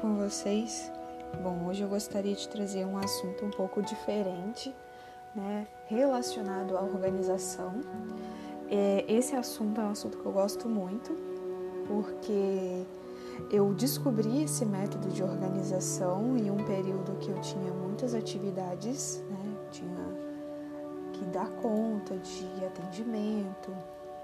com vocês? Bom, hoje eu gostaria de trazer um assunto um pouco diferente, né, relacionado à organização. É, esse assunto é um assunto que eu gosto muito, porque eu descobri esse método de organização em um período que eu tinha muitas atividades, né, tinha que dar conta de atendimento,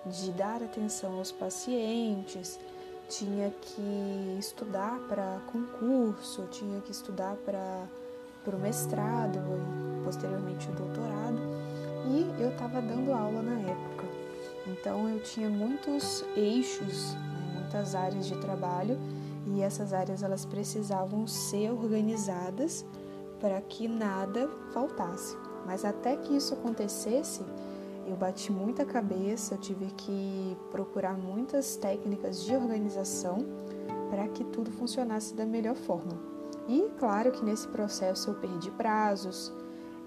de dar atenção aos pacientes tinha que estudar para concurso, tinha que estudar para o mestrado e posteriormente o doutorado. E eu estava dando aula na época. Então eu tinha muitos eixos, né, muitas áreas de trabalho e essas áreas elas precisavam ser organizadas para que nada faltasse. Mas até que isso acontecesse, eu bati muita cabeça, eu tive que procurar muitas técnicas de organização para que tudo funcionasse da melhor forma. E claro que nesse processo eu perdi prazos,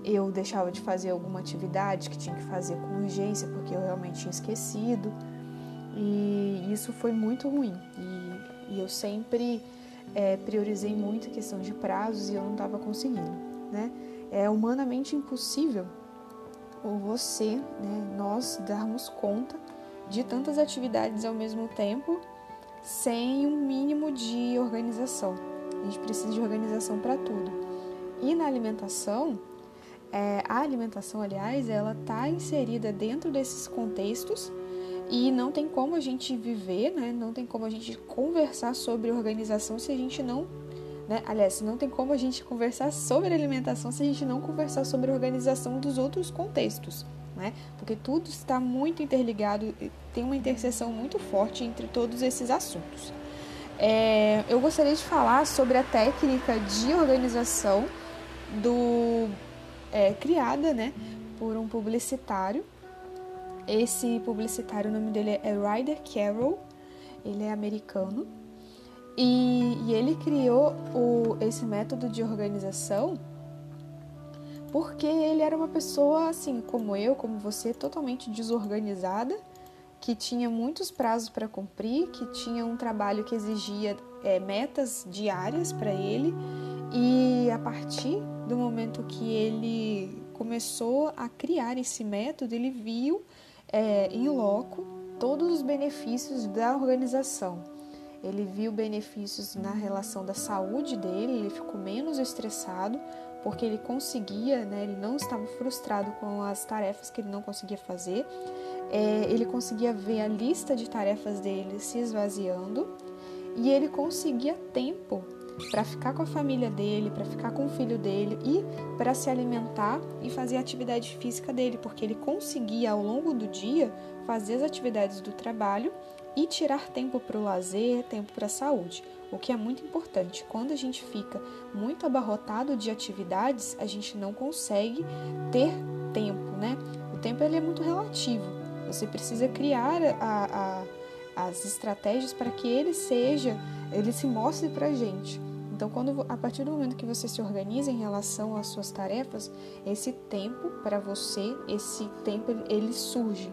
eu deixava de fazer alguma atividade que tinha que fazer com urgência porque eu realmente tinha esquecido. E isso foi muito ruim. E, e eu sempre é, priorizei muito a questão de prazos e eu não estava conseguindo. Né? É humanamente impossível ou você, né, nós darmos conta de tantas atividades ao mesmo tempo sem um mínimo de organização. A gente precisa de organização para tudo. E na alimentação, é, a alimentação, aliás, ela está inserida dentro desses contextos e não tem como a gente viver, né? não tem como a gente conversar sobre organização se a gente não né? Aliás, não tem como a gente conversar sobre alimentação se a gente não conversar sobre organização dos outros contextos, né? Porque tudo está muito interligado, tem uma interseção muito forte entre todos esses assuntos. É, eu gostaria de falar sobre a técnica de organização do é, criada, né, por um publicitário. Esse publicitário, o nome dele é Ryder Carroll, ele é americano e, e ele criou o, esse método de organização porque ele era uma pessoa assim como eu, como você, totalmente desorganizada, que tinha muitos prazos para cumprir, que tinha um trabalho que exigia é, metas diárias para ele e a partir do momento que ele começou a criar esse método, ele viu é, em loco todos os benefícios da organização. Ele viu benefícios na relação da saúde dele, ele ficou menos estressado, porque ele conseguia, né, ele não estava frustrado com as tarefas que ele não conseguia fazer. É, ele conseguia ver a lista de tarefas dele se esvaziando e ele conseguia tempo para ficar com a família dele, para ficar com o filho dele e para se alimentar e fazer a atividade física dele, porque ele conseguia ao longo do dia fazer as atividades do trabalho e tirar tempo para o lazer, tempo para a saúde, o que é muito importante. Quando a gente fica muito abarrotado de atividades, a gente não consegue ter tempo, né? O tempo ele é muito relativo. Você precisa criar a, a, as estratégias para que ele seja, ele se mostre para a gente. Então, quando a partir do momento que você se organiza em relação às suas tarefas, esse tempo para você, esse tempo ele surge,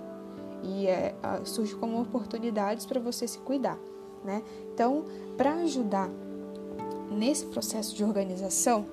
e é, surge como oportunidades para você se cuidar, né? Então, para ajudar nesse processo de organização,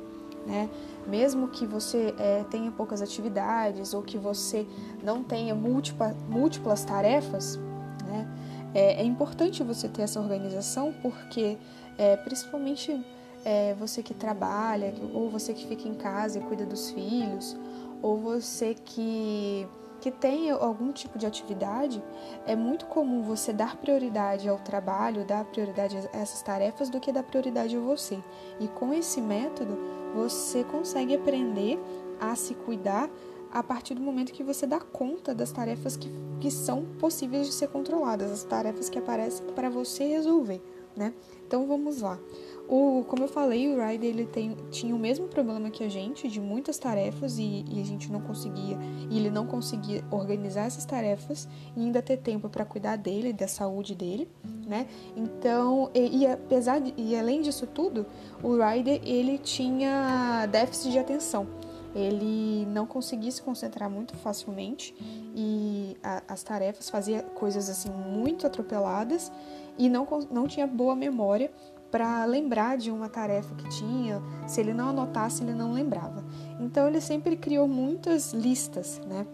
né? Mesmo que você é, tenha poucas atividades ou que você não tenha múltipla, múltiplas tarefas, né? É, é, importante você ter essa organização porque, é, principalmente é, você que trabalha, ou você que fica em casa e cuida dos filhos, ou você que que tem algum tipo de atividade, é muito comum você dar prioridade ao trabalho, dar prioridade a essas tarefas do que dar prioridade a você. E com esse método, você consegue aprender a se cuidar a partir do momento que você dá conta das tarefas que, que são possíveis de ser controladas, as tarefas que aparecem para você resolver, né? Então vamos lá. O, como eu falei, o Ryder ele tem, tinha o mesmo problema que a gente, de muitas tarefas, e, e, a gente não conseguia, e ele não conseguia organizar essas tarefas e ainda ter tempo para cuidar dele, da saúde dele, né? Então, e, e, apesar de, e além disso tudo, o Ryder ele tinha déficit de atenção. Ele não conseguia se concentrar muito facilmente e a, as tarefas fazia coisas assim muito atropeladas e não, não tinha boa memória para lembrar de uma tarefa que tinha. Se ele não anotasse, ele não lembrava. Então ele sempre criou muitas listas, né?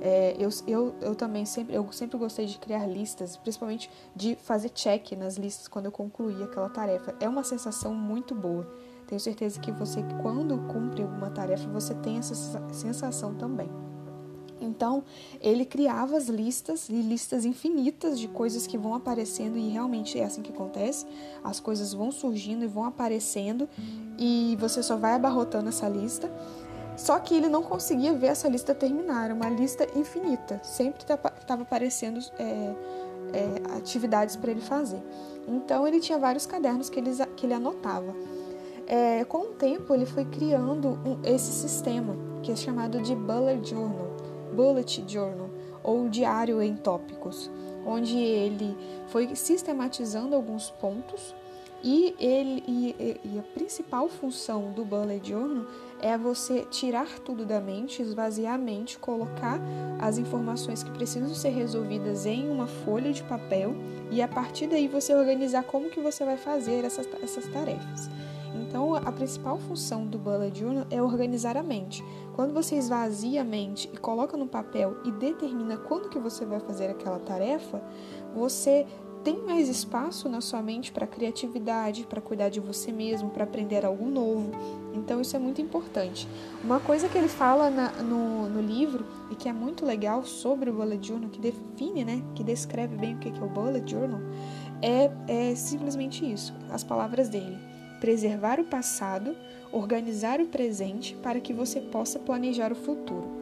É, eu, eu, eu também sempre, eu sempre gostei de criar listas, principalmente de fazer check nas listas quando eu concluía aquela tarefa. É uma sensação muito boa. Tenho certeza que você, quando cumpre alguma tarefa, você tem essa sensação também. Então, ele criava as listas e listas infinitas de coisas que vão aparecendo, e realmente é assim que acontece. As coisas vão surgindo e vão aparecendo, e você só vai abarrotando essa lista. Só que ele não conseguia ver essa lista terminar, era uma lista infinita, sempre estava aparecendo é, é, atividades para ele fazer. Então, ele tinha vários cadernos que ele, que ele anotava. É, com o tempo, ele foi criando um, esse sistema, que é chamado de Bullet Journal Bullet Journal, ou Diário em Tópicos, onde ele foi sistematizando alguns pontos e, ele, e, e, a principal função do Bullet Journal é você tirar tudo da mente, esvaziar a mente, colocar as informações que precisam ser resolvidas em uma folha de papel e a partir daí você organizar como que você vai fazer essas, essas tarefas. Então, a principal função do bullet journal é organizar a mente. Quando você esvazia a mente e coloca no papel e determina quando que você vai fazer aquela tarefa, você tem mais espaço na sua mente para criatividade, para cuidar de você mesmo, para aprender algo novo. Então isso é muito importante. Uma coisa que ele fala na, no, no livro e que é muito legal sobre o bullet journal, que define, né, que descreve bem o que é o bullet journal, é, é simplesmente isso, as palavras dele preservar o passado, organizar o presente para que você possa planejar o futuro.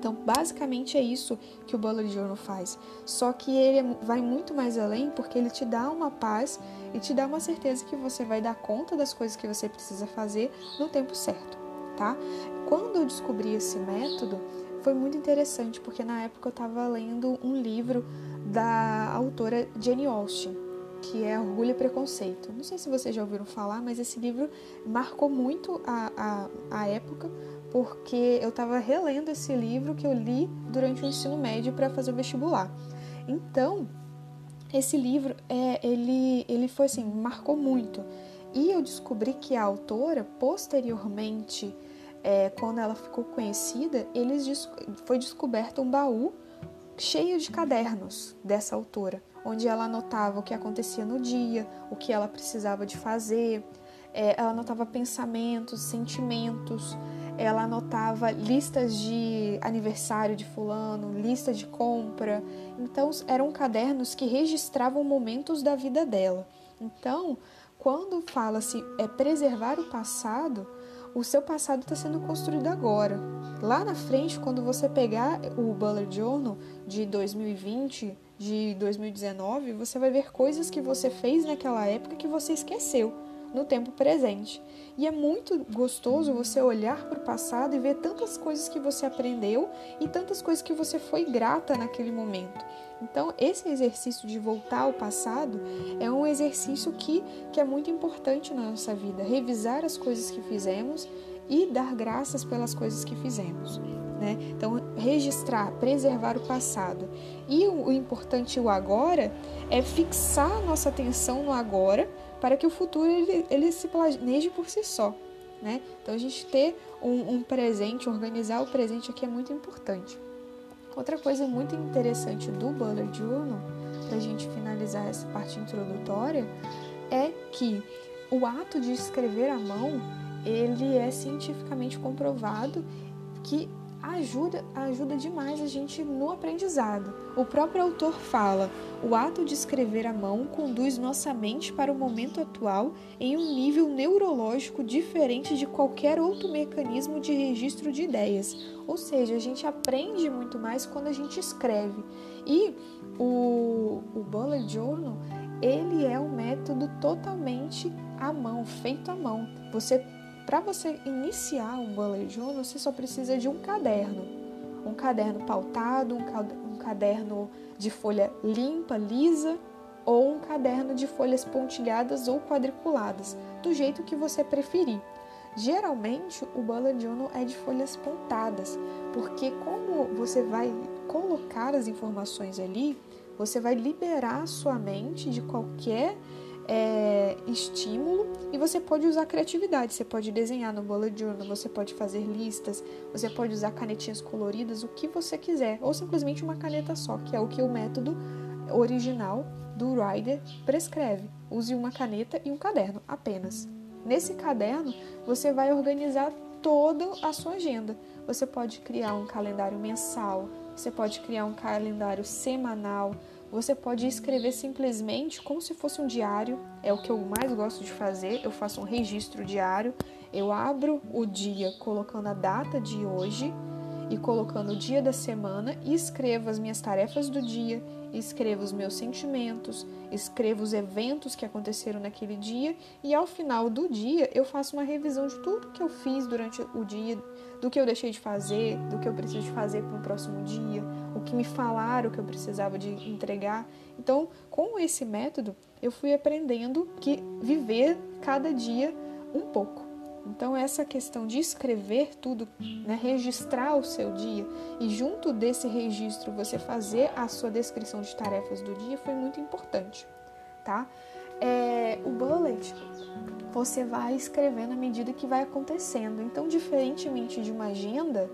Então, basicamente é isso que o Bullet Journal faz. Só que ele vai muito mais além porque ele te dá uma paz e te dá uma certeza que você vai dar conta das coisas que você precisa fazer no tempo certo, tá? Quando eu descobri esse método, foi muito interessante porque na época eu estava lendo um livro da autora Jenny Austin que é Orgulho e Preconceito. Não sei se vocês já ouviram falar, mas esse livro marcou muito a, a, a época, porque eu estava relendo esse livro que eu li durante o ensino médio para fazer o vestibular. Então, esse livro, é, ele, ele foi assim, marcou muito. E eu descobri que a autora, posteriormente, é, quando ela ficou conhecida, eles, foi descoberto um baú cheio de cadernos dessa autora onde ela anotava o que acontecia no dia, o que ela precisava de fazer, é, ela anotava pensamentos, sentimentos, ela anotava listas de aniversário de fulano, lista de compra. Então eram cadernos que registravam momentos da vida dela. Então, quando fala-se é preservar o passado, o seu passado está sendo construído agora. Lá na frente, quando você pegar o Bullet Journal de 2020, de 2019, você vai ver coisas que você fez naquela época que você esqueceu no tempo presente. E é muito gostoso você olhar para o passado e ver tantas coisas que você aprendeu e tantas coisas que você foi grata naquele momento. Então, esse exercício de voltar ao passado é um exercício que, que é muito importante na nossa vida. Revisar as coisas que fizemos e dar graças pelas coisas que fizemos. Né? Então, registrar, preservar o passado. E o, importante, o agora, é fixar nossa atenção no agora para que o futuro ele, ele se planeje por si só. Né? Então, a gente ter um, um presente, organizar o presente aqui é muito importante. Outra coisa muito interessante do Bullet Journal, para a gente finalizar essa parte introdutória, é que o ato de escrever à mão ele é cientificamente comprovado que ajuda, ajuda demais a gente no aprendizado. O próprio autor fala: o ato de escrever à mão conduz nossa mente para o momento atual em um nível neurológico diferente de qualquer outro mecanismo de registro de ideias. Ou seja, a gente aprende muito mais quando a gente escreve. E o, o Bullet Journal ele é um método totalmente à mão, feito à mão. Você para você iniciar um bullet journal, você só precisa de um caderno. Um caderno pautado, um caderno de folha limpa, lisa, ou um caderno de folhas pontilhadas ou quadriculadas, do jeito que você preferir. Geralmente, o bullet journal é de folhas pontadas, porque como você vai colocar as informações ali, você vai liberar sua mente de qualquer é, estímulo e você pode usar criatividade. Você pode desenhar no bullet journal, você pode fazer listas, você pode usar canetinhas coloridas, o que você quiser, ou simplesmente uma caneta só, que é o que o método original do Rider prescreve. Use uma caneta e um caderno apenas. Nesse caderno, você vai organizar toda a sua agenda. Você pode criar um calendário mensal, você pode criar um calendário semanal, você pode escrever simplesmente como se fosse um diário, é o que eu mais gosto de fazer. Eu faço um registro diário, eu abro o dia colocando a data de hoje e colocando o dia da semana e escrevo as minhas tarefas do dia, escrevo os meus sentimentos, escrevo os eventos que aconteceram naquele dia e ao final do dia eu faço uma revisão de tudo que eu fiz durante o dia, do que eu deixei de fazer, do que eu preciso fazer para o próximo dia, o que me falaram que eu precisava de entregar. Então, com esse método, eu fui aprendendo que viver cada dia um pouco. Então, essa questão de escrever tudo, né, registrar o seu dia e, junto desse registro, você fazer a sua descrição de tarefas do dia foi muito importante, tá? É, o bullet você vai escrevendo à medida que vai acontecendo. Então, diferentemente de uma agenda,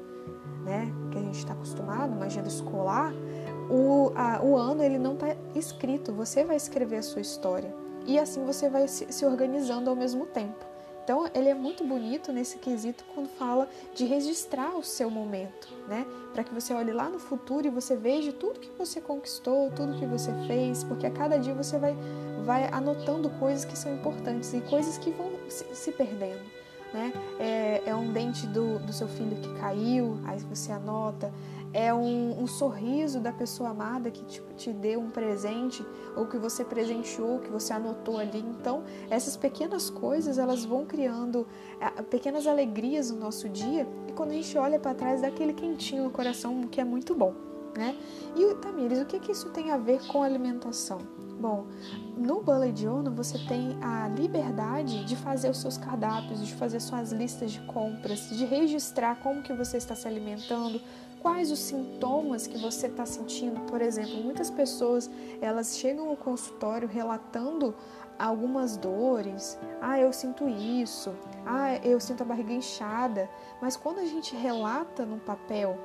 né, que a gente está acostumado, uma escolar, o, a, o ano ele não está escrito, você vai escrever a sua história. E assim você vai se, se organizando ao mesmo tempo. Então, ele é muito bonito nesse quesito quando fala de registrar o seu momento, né? Para que você olhe lá no futuro e você veja tudo que você conquistou, tudo que você fez, porque a cada dia você vai, vai anotando coisas que são importantes e coisas que vão se, se perdendo. Né? É, é, um dente do, do seu filho que caiu, aí você anota é um, um, sorriso da pessoa amada que te, te deu um presente ou que você presenteou, que você anotou ali. Então, essas pequenas coisas elas vão criando é, pequenas alegrias no nosso dia e quando a gente olha para trás dá aquele quentinho no coração que é muito bom, né? E Tamires, o que que isso tem a ver com alimentação? Bom, no Bullet Journal você tem a liberdade de fazer os seus cardápios, de fazer suas listas de compras, de registrar como que você está se alimentando, quais os sintomas que você está sentindo. Por exemplo, muitas pessoas elas chegam ao consultório relatando algumas dores. Ah, eu sinto isso. Ah, eu sinto a barriga inchada. Mas quando a gente relata no papel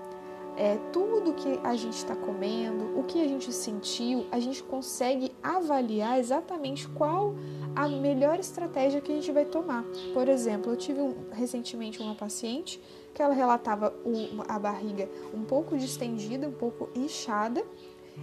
é, tudo que a gente está comendo, o que a gente sentiu, a gente consegue avaliar exatamente qual a melhor estratégia que a gente vai tomar. Por exemplo, eu tive um, recentemente uma paciente que ela relatava o, a barriga um pouco distendida, um pouco inchada,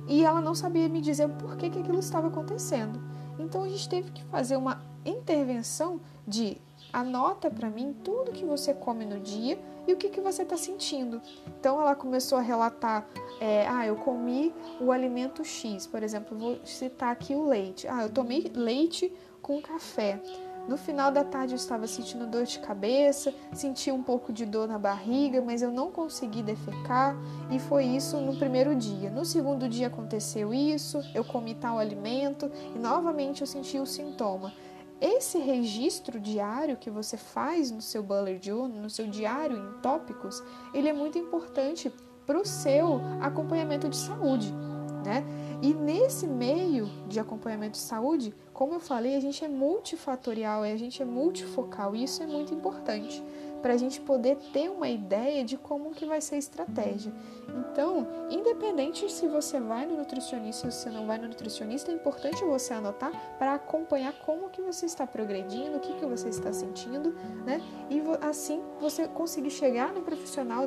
e ela não sabia me dizer por que, que aquilo estava acontecendo. Então a gente teve que fazer uma intervenção de anota para mim tudo que você come no dia e o que, que você está sentindo. Então ela começou a relatar, é, ah, eu comi o alimento X, por exemplo, vou citar aqui o leite. Ah, eu tomei leite com café. No final da tarde eu estava sentindo dor de cabeça, senti um pouco de dor na barriga, mas eu não consegui defecar e foi isso no primeiro dia. No segundo dia aconteceu isso, eu comi tal alimento e novamente eu senti o sintoma. Esse registro diário que você faz no seu bullet journal, no seu diário em tópicos, ele é muito importante para o seu acompanhamento de saúde, né? E nesse meio de acompanhamento de saúde, como eu falei, a gente é multifatorial, a gente é multifocal e isso é muito importante para a gente poder ter uma ideia de como que vai ser a estratégia. Então, independente se você vai no nutricionista ou se não vai no nutricionista, é importante você anotar para acompanhar como que você está progredindo, o que que você está sentindo, né? E assim você conseguir chegar no profissional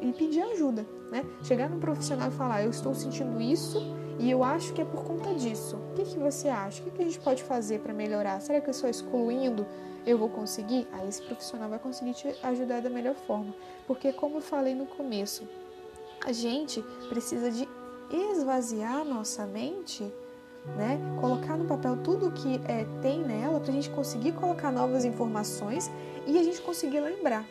e pedir ajuda, né? Chegar no profissional e falar, eu estou sentindo isso e eu acho que é por conta disso. O que, que você acha? O que, que a gente pode fazer para melhorar? Será que só excluindo eu vou conseguir? Aí esse profissional vai conseguir te ajudar da melhor forma. Porque, como eu falei no começo, a gente precisa de esvaziar nossa mente, né? Colocar no papel tudo que é, tem nela para a gente conseguir colocar novas informações e a gente conseguir lembrar.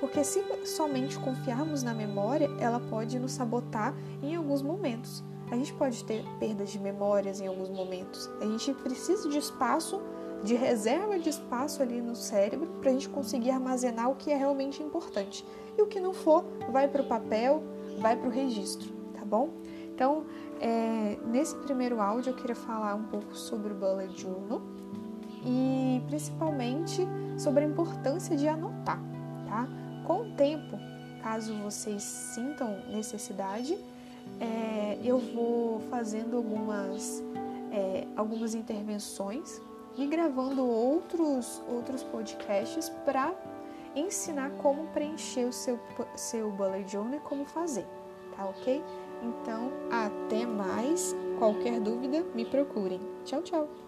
Porque se somente confiarmos na memória, ela pode nos sabotar em alguns momentos. A gente pode ter perdas de memórias em alguns momentos. A gente precisa de espaço, de reserva de espaço ali no cérebro para a gente conseguir armazenar o que é realmente importante. E o que não for, vai para o papel, vai para o registro, tá bom? Então, é, nesse primeiro áudio eu queria falar um pouco sobre o Bullet Journal e principalmente sobre a importância de anotar, tá? Com o tempo, caso vocês sintam necessidade, é, eu vou fazendo algumas, é, algumas intervenções e gravando outros, outros podcasts para ensinar como preencher o seu, seu bullet journal e como fazer, tá ok? Então, até mais. Qualquer dúvida, me procurem. Tchau, tchau!